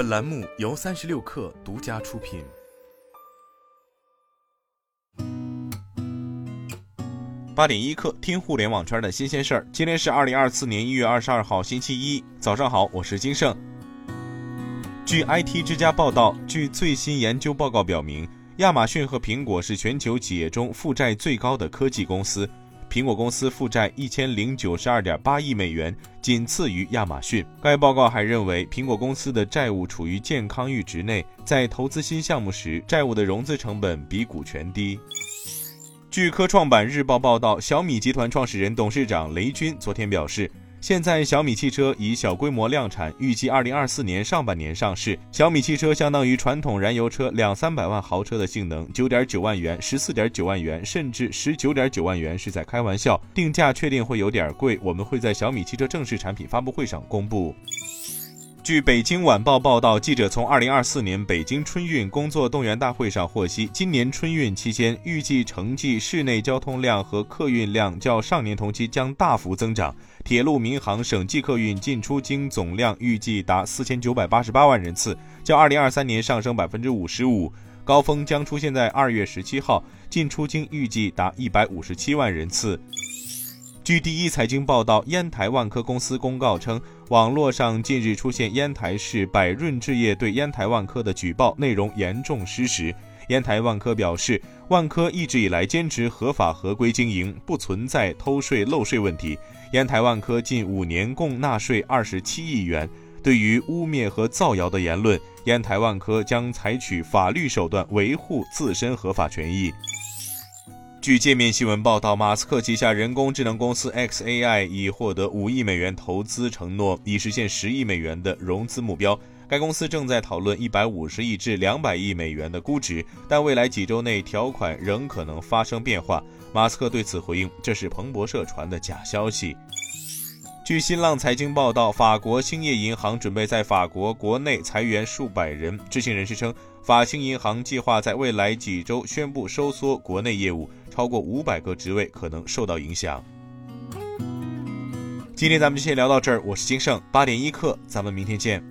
本栏目由三十六氪独家出品。八点一刻，听互联网圈的新鲜事儿。今天是二零二四年一月二十二号，星期一，早上好，我是金盛。据 IT 之家报道，据最新研究报告表明，亚马逊和苹果是全球企业中负债最高的科技公司。苹果公司负债一千零九十二点八亿美元，仅次于亚马逊。该报告还认为，苹果公司的债务处于健康阈值内，在投资新项目时，债务的融资成本比股权低。据科创板日报报道，小米集团创始人、董事长雷军昨天表示。现在小米汽车以小规模量产，预计二零二四年上半年上市。小米汽车相当于传统燃油车两三百万豪车的性能，九点九万元、十四点九万元，甚至十九点九万元是在开玩笑。定价确定会有点贵，我们会在小米汽车正式产品发布会上公布。据北京晚报报道，记者从2024年北京春运工作动员大会上获悉，今年春运期间预计城际市内交通量和客运量较上年同期将大幅增长。铁路、民航、省际客运进出京总量预计达4988万人次，较2023年上升55%。高峰将出现在2月17号，进出京预计达157万人次。据第一财经报道，烟台万科公司公告称，网络上近日出现烟台市百润置业对烟台万科的举报，内容严重失实。烟台万科表示，万科一直以来坚持合法合规经营，不存在偷税漏税问题。烟台万科近五年共纳税二十七亿元。对于污蔑和造谣的言论，烟台万科将采取法律手段维护自身合法权益。据界面新闻报道，马斯克旗下人工智能公司 xAI 已获得五亿美元投资承诺，以实现十亿美元的融资目标。该公司正在讨论一百五十亿至两百亿美元的估值，但未来几周内条款仍可能发生变化。马斯克对此回应：“这是彭博社传的假消息。”据新浪财经报道，法国兴业银行准备在法国国内裁员数百人。知情人士称，法兴银行计划在未来几周宣布收缩国内业务，超过五百个职位可能受到影响。今天咱们就先聊到这儿，我是金盛八点一刻，咱们明天见。